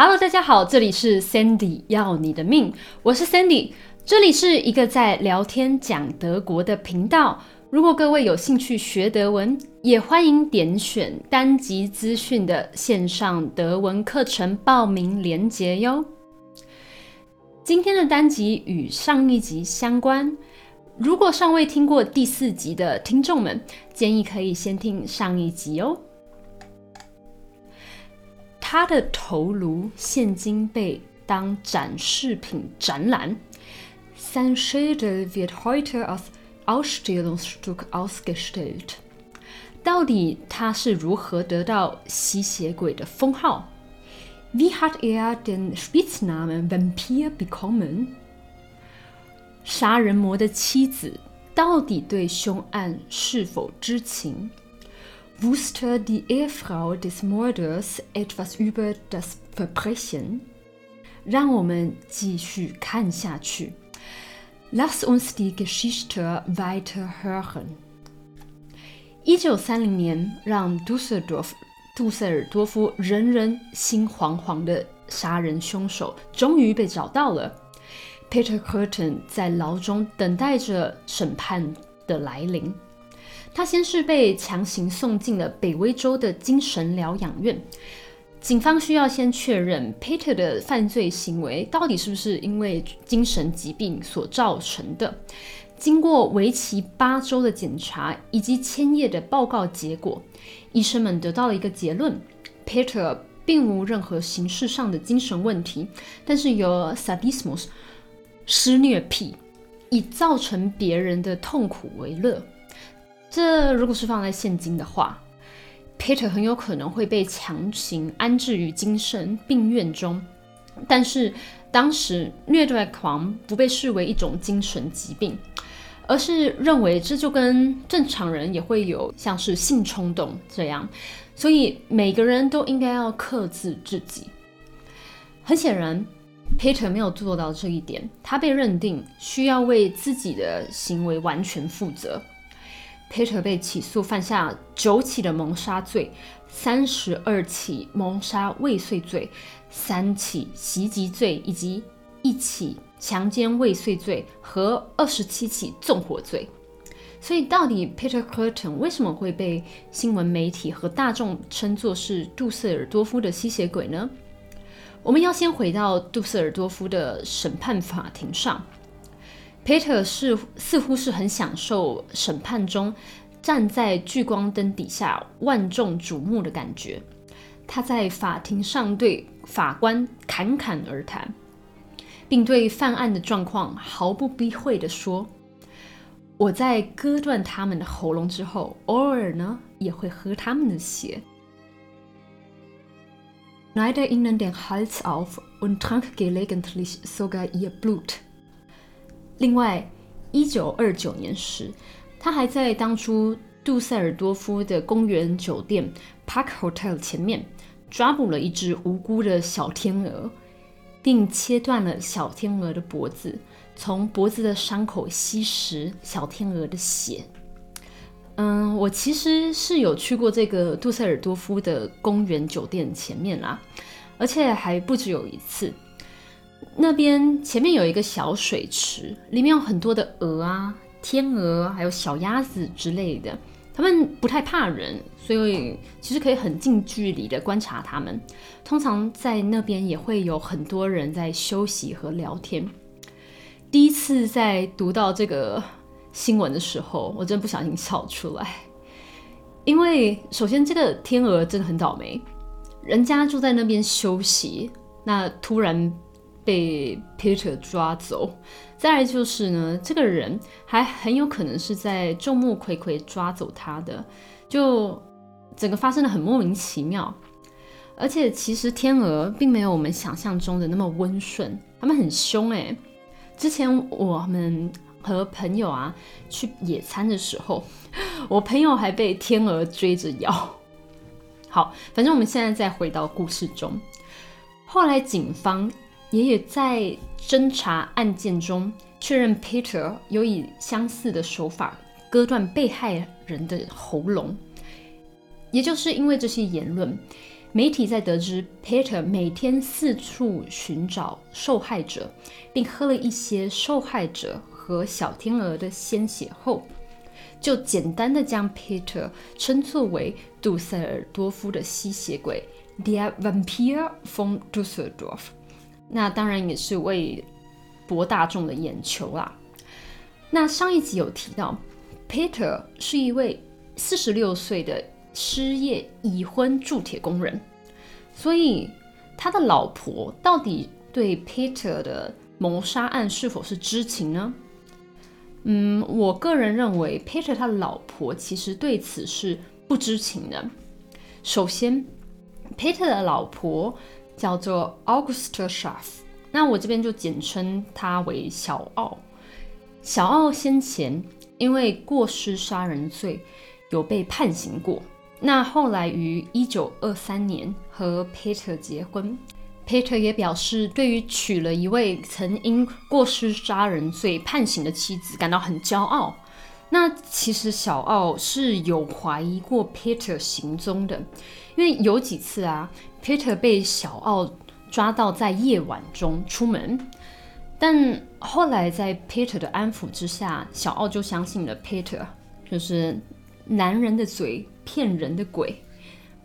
Hello，大家好，这里是 Sandy 要你的命，我是 Sandy，这里是一个在聊天讲德国的频道。如果各位有兴趣学德文，也欢迎点选单集资讯的线上德文课程报名链接哟。今天的单集与上一集相关，如果尚未听过第四集的听众们，建议可以先听上一集哦。他的头颅现今被当展示品展览。Sein Schädel wird heute als Ausstellungsstück ausgestellt。到底他是如何得到吸血鬼的封号？Wie hat er den Spitznamen Vampir bekommen？杀人魔的妻子到底对凶案是否知情 ？Wusste die Ehefrau des Mörders etwas über das Verbrechen？让我们继续看下去。Lass uns die Geschichte weiter hören。一九三零年，让杜塞尔多夫杜塞尔多夫人人心惶惶的杀人凶手终于被找到了。Peter Curtin 在牢中等待着审判的来临。 他先是被强行送进了北威州的精神疗养院。警方需要先确认 Peter 的犯罪行为到底是不是因为精神疾病所造成的。经过为期八周的检查以及千页的报告结果，医生们得到了一个结论：Peter 并无任何形式上的精神问题，但是有 sadismus 施虐癖，以造成别人的痛苦为乐。这如果是放在现今的话，Peter 很有可能会被强行安置于精神病院中。但是当时虐待狂不被视为一种精神疾病，而是认为这就跟正常人也会有像是性冲动这样，所以每个人都应该要克制自己。很显然，Peter 没有做到这一点，他被认定需要为自己的行为完全负责。Peter 被起诉犯下九起的谋杀罪、三十二起谋杀未遂罪、三起袭击罪以及一起强奸未遂罪和二十七起纵火罪。所以，到底 Peter Curtin 为什么会被新闻媒体和大众称作是杜塞尔多夫的吸血鬼呢？我们要先回到杜塞尔多夫的审判法庭上。Peter 是似乎是很享受审判中站在聚光灯底下万众瞩目的感觉。他在法庭上对法官侃侃而谈，并对犯案的状况毫不避讳地说：“我在割断他们的喉咙之后，偶尔呢也会喝他们的血。” Neide ihnen den Hals auf und trank gelegentlich sogar ihr Blut. 另外，一九二九年时，他还在当初杜塞尔多夫的公园酒店 Park Hotel 前面抓捕了一只无辜的小天鹅，并切断了小天鹅的脖子，从脖子的伤口吸食小天鹅的血。嗯，我其实是有去过这个杜塞尔多夫的公园酒店前面啦，而且还不止有一次。那边前面有一个小水池，里面有很多的鹅啊、天鹅，还有小鸭子之类的。它们不太怕人，所以其实可以很近距离的观察它们。通常在那边也会有很多人在休息和聊天。第一次在读到这个新闻的时候，我真不小心笑出来，因为首先这个天鹅真的很倒霉，人家就在那边休息，那突然。被 Peter 抓走，再来就是呢，这个人还很有可能是在众目睽睽抓走他的，就整个发生的很莫名其妙。而且其实天鹅并没有我们想象中的那么温顺，它们很凶诶。之前我们和朋友啊去野餐的时候，我朋友还被天鹅追着咬。好，反正我们现在再回到故事中，后来警方。也也在侦查案件中确认，Peter 有以相似的手法割断被害人的喉咙。也就是因为这些言论媒体在得知 Peter 每天四处寻找受害者，并喝了一些受害者和小天鹅的鲜血后，就简单的将 Peter 称作为杜塞尔多夫的吸血鬼 （Der Vampir von Düsseldorf）。那当然也是为博大众的眼球啦。那上一集有提到，Peter 是一位四十六岁的。失业已婚铸铁工人，所以他的老婆到底对 Peter 的谋杀案是否是知情呢？嗯，我个人认为 Peter 他的老婆其实对此是不知情的。首先，Peter 的老婆叫做 Augusta Schaff，那我这边就简称她为小奥。小奥先前因为过失杀人罪有被判刑过。那后来于一九二三年和 Peter 结婚，Peter 也表示对于娶了一位曾因过失杀人罪判刑的妻子感到很骄傲。那其实小奥是有怀疑过 Peter 行踪的，因为有几次啊，Peter 被小奥抓到在夜晚中出门，但后来在 Peter 的安抚之下，小奥就相信了 Peter，就是男人的嘴。骗人的鬼。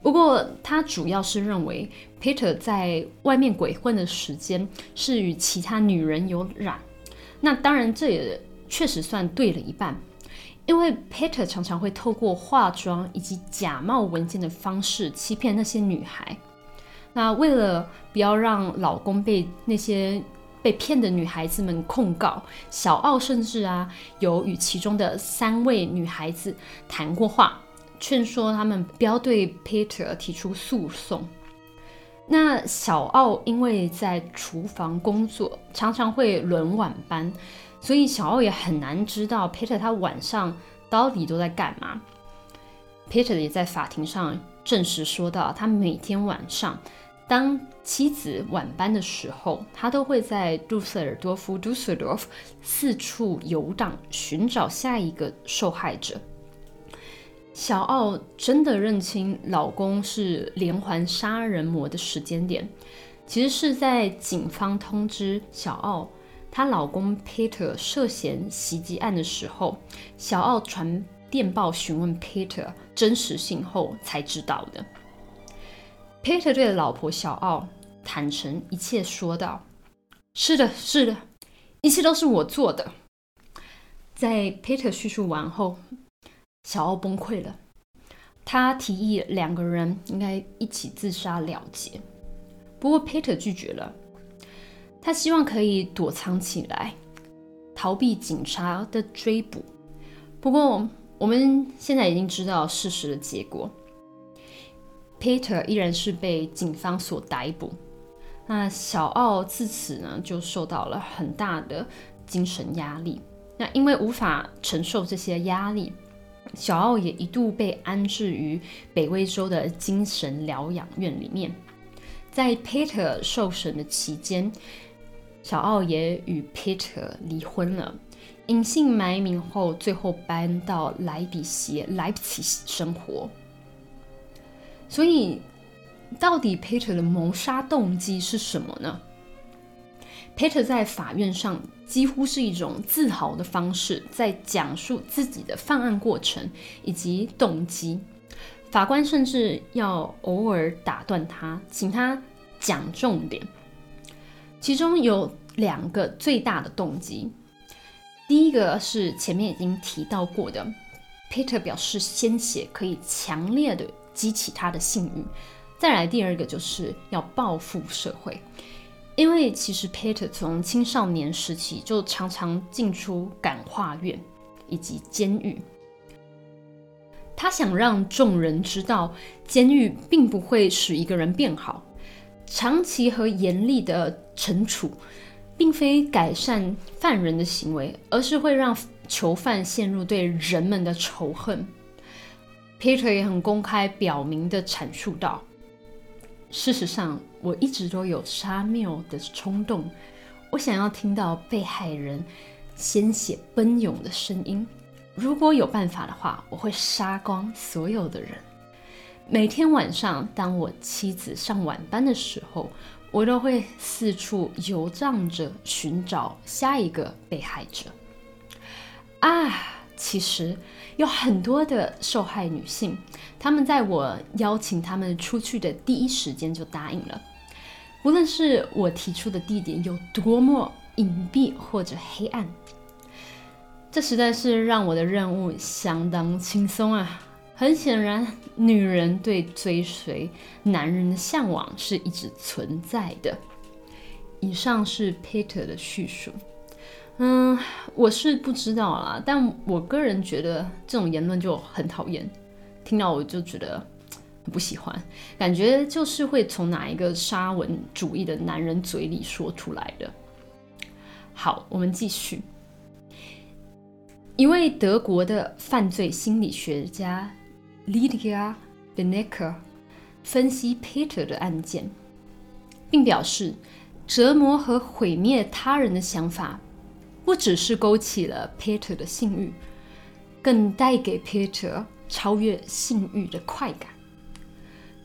不过他主要是认为 Peter 在外面鬼混的时间是与其他女人有染。那当然这也确实算对了一半，因为 Peter 常常会透过化妆以及假冒文件的方式欺骗那些女孩。那为了不要让老公被那些被骗的女孩子们控告，小奥甚至啊有与其中的三位女孩子谈过话。劝说他们不要对 Peter 提出诉讼。那小奥因为在厨房工作，常常会轮晚班，所以小奥也很难知道 Peter 他晚上到底都在干嘛。Peter 也在法庭上证实说到，他每天晚上当妻子晚班的时候，他都会在杜塞尔多夫 （Dusseldorf） 四处游荡，寻找下一个受害者。小奥真的认清老公是连环杀人魔的时间点，其实是在警方通知小奥她老公 Peter 涉嫌袭击案的时候，小奥传电报询问 Peter 真实性后才知道的。Peter 对老婆小奥坦诚一切，说道：“是的，是的，一切都是我做的。”在 Peter 叙述完后。小奥崩溃了，他提议两个人应该一起自杀了结，不过 Peter 拒绝了。他希望可以躲藏起来，逃避警察的追捕。不过我们现在已经知道事实的结果，Peter 依然是被警方所逮捕。那小奥自此呢就受到了很大的精神压力。那因为无法承受这些压力。小奥也一度被安置于北威州的精神疗养院里面。在 Peter 受审的期间，小奥也与 Peter 离婚了，隐姓埋名后，最后搬到莱比锡 （Leipzig） 生活。所以，到底 Peter 的谋杀动机是什么呢？Peter 在法院上几乎是一种自豪的方式，在讲述自己的犯案过程以及动机。法官甚至要偶尔打断他，请他讲重点。其中有两个最大的动机。第一个是前面已经提到过的，Peter 表示鲜血可以强烈的激起他的性欲。再来第二个就是要报复社会。因为其实 Peter 从青少年时期就常常进出感化院以及监狱，他想让众人知道，监狱并不会使一个人变好，长期和严厉的惩处，并非改善犯人的行为，而是会让囚犯陷入对人们的仇恨。Peter 也很公开表明的阐述道。事实上，我一直都有杀缪的冲动。我想要听到被害人鲜血奔涌的声音。如果有办法的话，我会杀光所有的人。每天晚上，当我妻子上晚班的时候，我都会四处游荡着寻找下一个被害者。啊，其实有很多的受害女性，她们在我邀请她们出去的第一时间就答应了，无论是我提出的地点有多么隐蔽或者黑暗，这实在是让我的任务相当轻松啊。很显然，女人对追随男人的向往是一直存在的。以上是 Peter 的叙述。嗯，我是不知道啦，但我个人觉得这种言论就很讨厌，听到我就觉得很不喜欢，感觉就是会从哪一个沙文主义的男人嘴里说出来的。好，我们继续。一位德国的犯罪心理学家。Lydia Benecker 分析 Peter 的案件，并表示，折磨和毁灭他人的想法，不只是勾起了 Peter 的性欲，更带给 Peter 超越性欲的快感。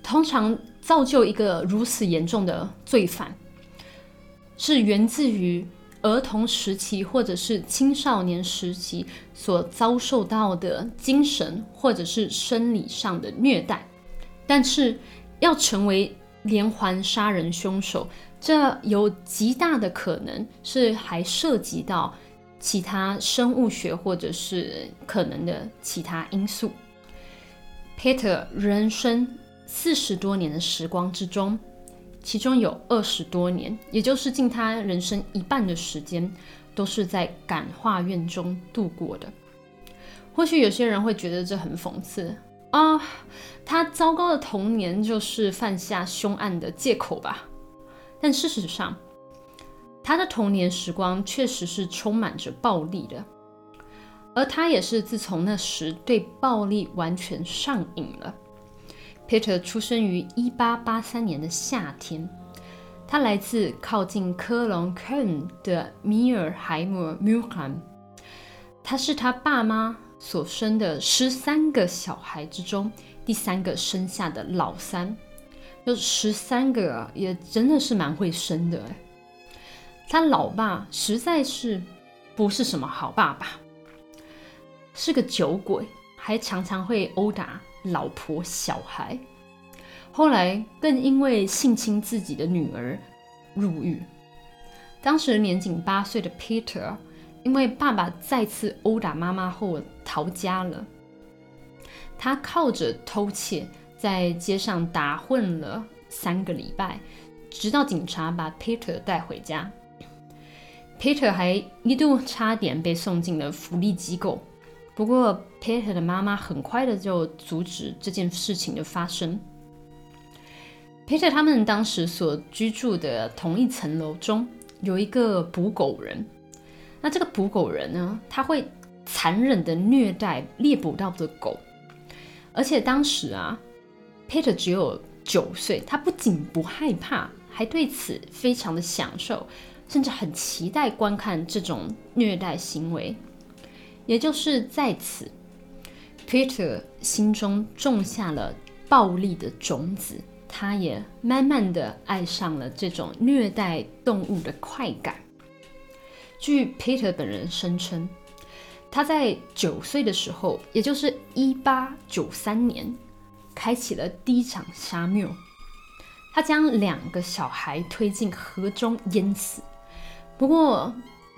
通常造就一个如此严重的罪犯，是源自于。儿童时期或者是青少年时期所遭受到的精神或者是生理上的虐待，但是要成为连环杀人凶手，这有极大的可能是还涉及到其他生物学或者是可能的其他因素。Peter 人生四十多年的时光之中。其中有二十多年，也就是近他人生一半的时间，都是在感化院中度过的。或许有些人会觉得这很讽刺啊，他糟糕的童年就是犯下凶案的借口吧？但事实上，他的童年时光确实是充满着暴力的，而他也是自从那时对暴力完全上瘾了。Peter 出生于1883年的夏天，他来自靠近科隆 （Köln） 的米尔海姆 （Mülheim）。他是他爸妈所生的十三个小孩之中第三个生下的老三，有十三个，也真的是蛮会生的。他老爸实在是不是什么好爸爸，是个酒鬼，还常常会殴打。老婆、小孩，后来更因为性侵自己的女儿入狱。当时年仅八岁的 Peter，因为爸爸再次殴打妈妈后逃家了。他靠着偷窃在街上打混了三个礼拜，直到警察把 Peter 带回家。Peter 还一度差点被送进了福利机构。不过，Peter 的妈妈很快的就阻止这件事情的发生。Peter 他们当时所居住的同一层楼中有一个捕狗人，那这个捕狗人呢，他会残忍的虐待猎捕到的狗，而且当时啊，Peter 只有九岁，他不仅不害怕，还对此非常的享受，甚至很期待观看这种虐待行为。也就是在此，Peter 心中种下了暴力的种子，他也慢慢的爱上了这种虐待动物的快感。据 Peter 本人声称，他在九岁的时候，也就是一八九三年，开启了第一场杀谬。他将两个小孩推进河中淹死。不过，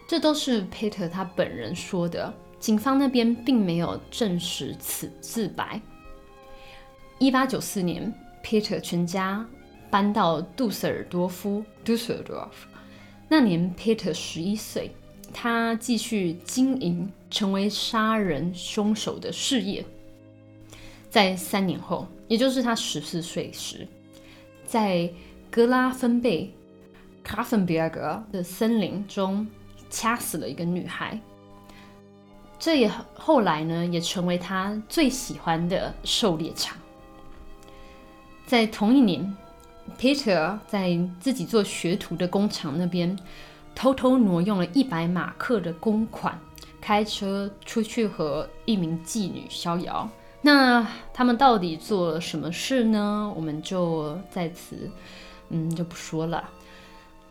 这都是 Peter 他本人说的。警方那边并没有证实此自白。一八九四年，Peter 全家搬到杜塞尔多夫 （Dusseldorf）。那年，Peter 十一岁，他继续经营成为杀人凶手的事业。在三年后，也就是他十四岁时，在格拉芬贝 （Grafenberg） 的森林中掐死了一个女孩。这也后来呢，也成为他最喜欢的狩猎场。在同一年，Peter 在自己做学徒的工厂那边偷偷挪用了一百马克的公款，开车出去和一名妓女逍遥，那他们到底做了什么事呢？我们就在此，嗯，就不说了。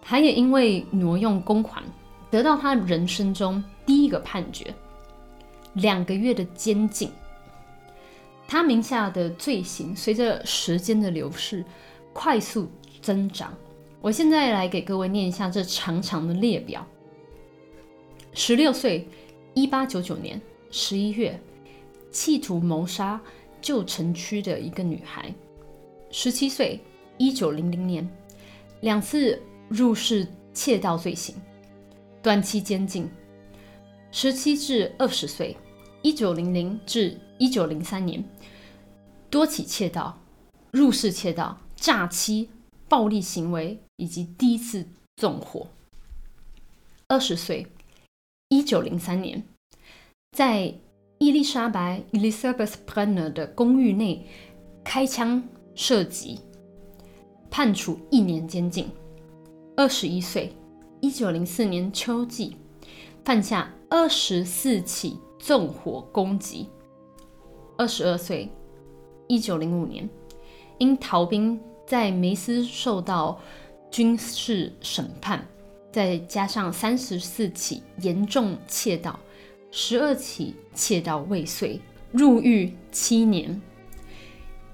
他也因为挪用公款，得到他人生中第一个判决，两个月的监禁。他名下的罪行随着时间的流逝快速增长。我现在来给各位念一下这长长的列表：十六岁，一八九九年十一月。企图谋杀旧城区的一个女孩，十七岁，一九零零年，两次入室窃盗罪行，短期监禁；十七至二十岁，一九零零至一九零三年，多起窃盗、入室窃盗、诈欺、暴力行为以及第一次纵火；二十岁，一九零三年，在。伊丽莎白 （Elizabeth Brenner） 的公寓内开枪射击，判处一年监禁。二十一岁，一九零四年秋季犯下二十四起纵火攻击。二十二岁，一九零五年因逃兵在梅斯受到军事审判，再加上三十四起严重窃盗。十二起窃盗未遂，入狱七年。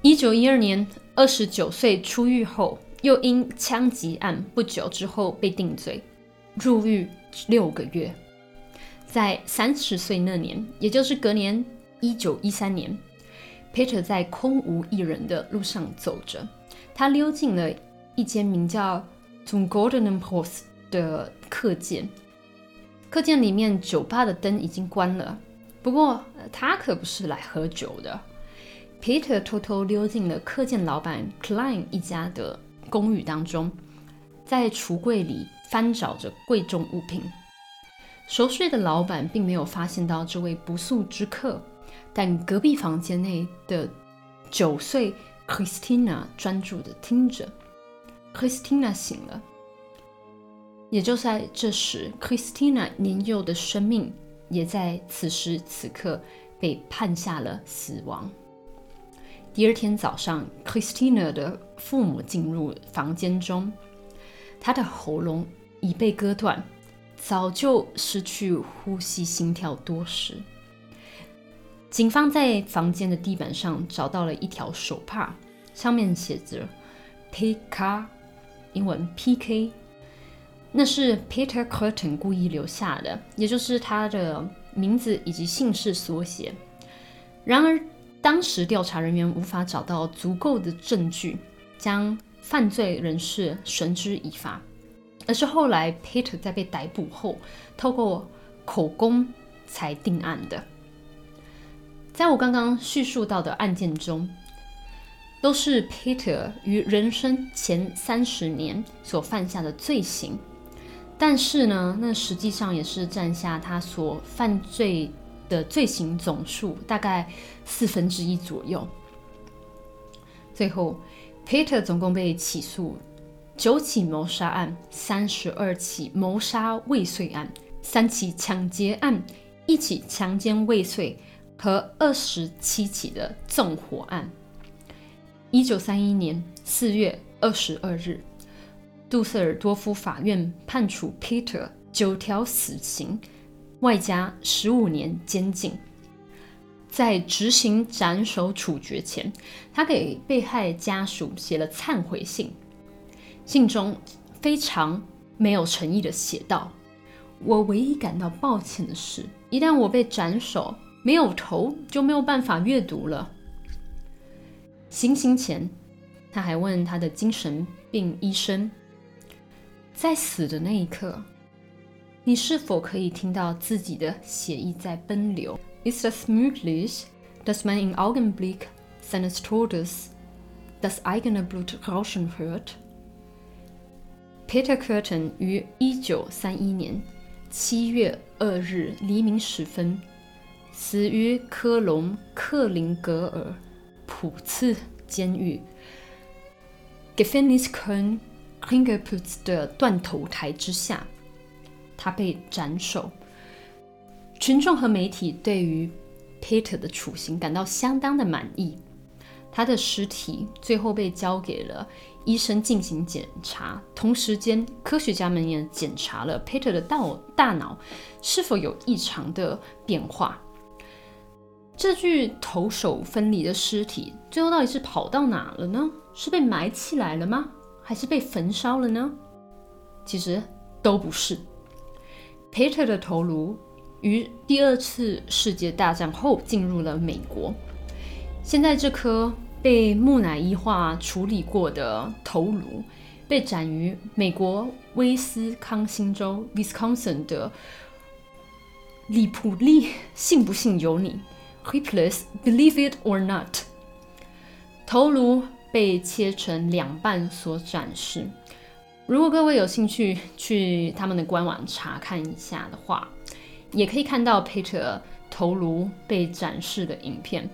一九一二年，二十九岁出狱后，又因枪击案不久之后被定罪，入狱六个月。在三十岁那年，也就是隔年一九一三年，Peter 在空无一人的路上走着，他溜进了一间名叫 “Zum Goldenen Post” 的客店。客店里面酒吧的灯已经关了，不过他可不是来喝酒的。Peter 偷偷溜进了客店老板 Klein 一家的公寓当中，在橱柜里翻找着贵重物品。熟睡的老板并没有发现到这位不速之客，但隔壁房间内的九岁 Christina 专注地听着。Christina 醒了。也就在这时，Christina 年幼的生命也在此时此刻被判下了死亡。第二天早上，Christina 的父母进入房间中，她的喉咙已被割断，早就失去呼吸、心跳多时。警方在房间的地板上找到了一条手帕，上面写着 “PK”，英文 “PK”。那是 Peter Curtin 故意留下的，也就是他的名字以及姓氏缩写。然而，当时调查人员无法找到足够的证据将犯罪人士绳之以法，而是后来 Peter 在被逮捕后，透过口供才定案的。在我刚刚叙述到的案件中，都是 Peter 于人生前三十年所犯下的罪行。但是呢，那实际上也是占下他所犯罪的罪行总数大概四分之一左右。最后，Peter 总共被起诉九起谋杀案、三十二起谋杀未遂案、三起抢劫案、一起强奸未遂和二十七起的纵火案。一九三一年四月二十二日。杜塞尔多夫法院判处 Peter 九条死刑，外加十五年监禁。在执行斩首处决前，他给被害家属写了忏悔信，信中非常没有诚意的写道：“我唯一感到抱歉的是，一旦我被斩首，没有头就没有办法阅读了。”行刑前，他还问他的精神病医生。在死的那一刻，你是否可以听到自己的血液在奔流？Ist das möglich, dass man im Augenblick seines Todes das eigene Blut rauschen hört? Peter Curtin 于一九三一年七月二日黎明时分死于科隆克林格尔普茨监狱。Gefängnis Köln Klingerputz 的断头台之下，他被斩首。群众和媒体对于 Peter 的处刑感到相当的满意。他的尸体最后被交给了医生进行检查，同时间科学家们也检查了 Peter 的大大脑是否有异常的变化。这具头手分离的尸体最后到底是跑到哪了呢？是被埋起来了吗？还是被焚烧了呢？其实都不是。Peter 的头颅于第二次世界大战后进入了美国，现在这颗。被木乃伊化处理过的头颅被展于美国威斯康星州 （Wisconsin） 的利普利，信不信由你 h i p l e s s believe it or not。头颅被切成两半所展示。如果各位有兴趣去他们的官网查看一下的话，也可以看到 Peter 头颅被展示的影片。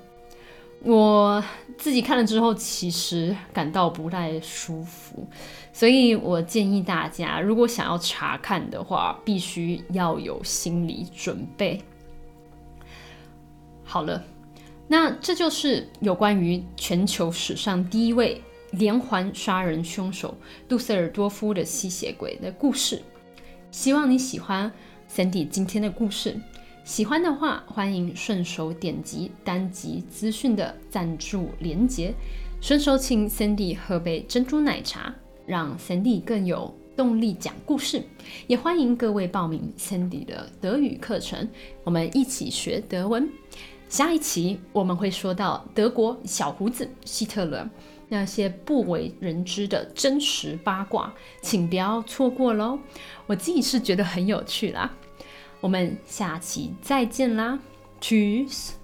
我自己看了之后，其实感到不太舒服，所以我建议大家，如果想要查看的话，必须要有心理准备。好了，那这就是有关于全球史上第一位连环杀人凶手杜塞尔多夫的吸血鬼的故事。希望你喜欢 Sandy 今天的故事。喜欢的话，欢迎顺手点击单集资讯的赞助连结，顺手请 Cindy 喝杯珍珠奶茶，让 Cindy 更有动力讲故事。也欢迎各位报名 Cindy 的德语课程，我们一起学德文。下一期我们会说到德国小胡子希特勒那些不为人知的真实八卦，请不要错过喽！我自己是觉得很有趣啦。我们下期再见啦，cheers。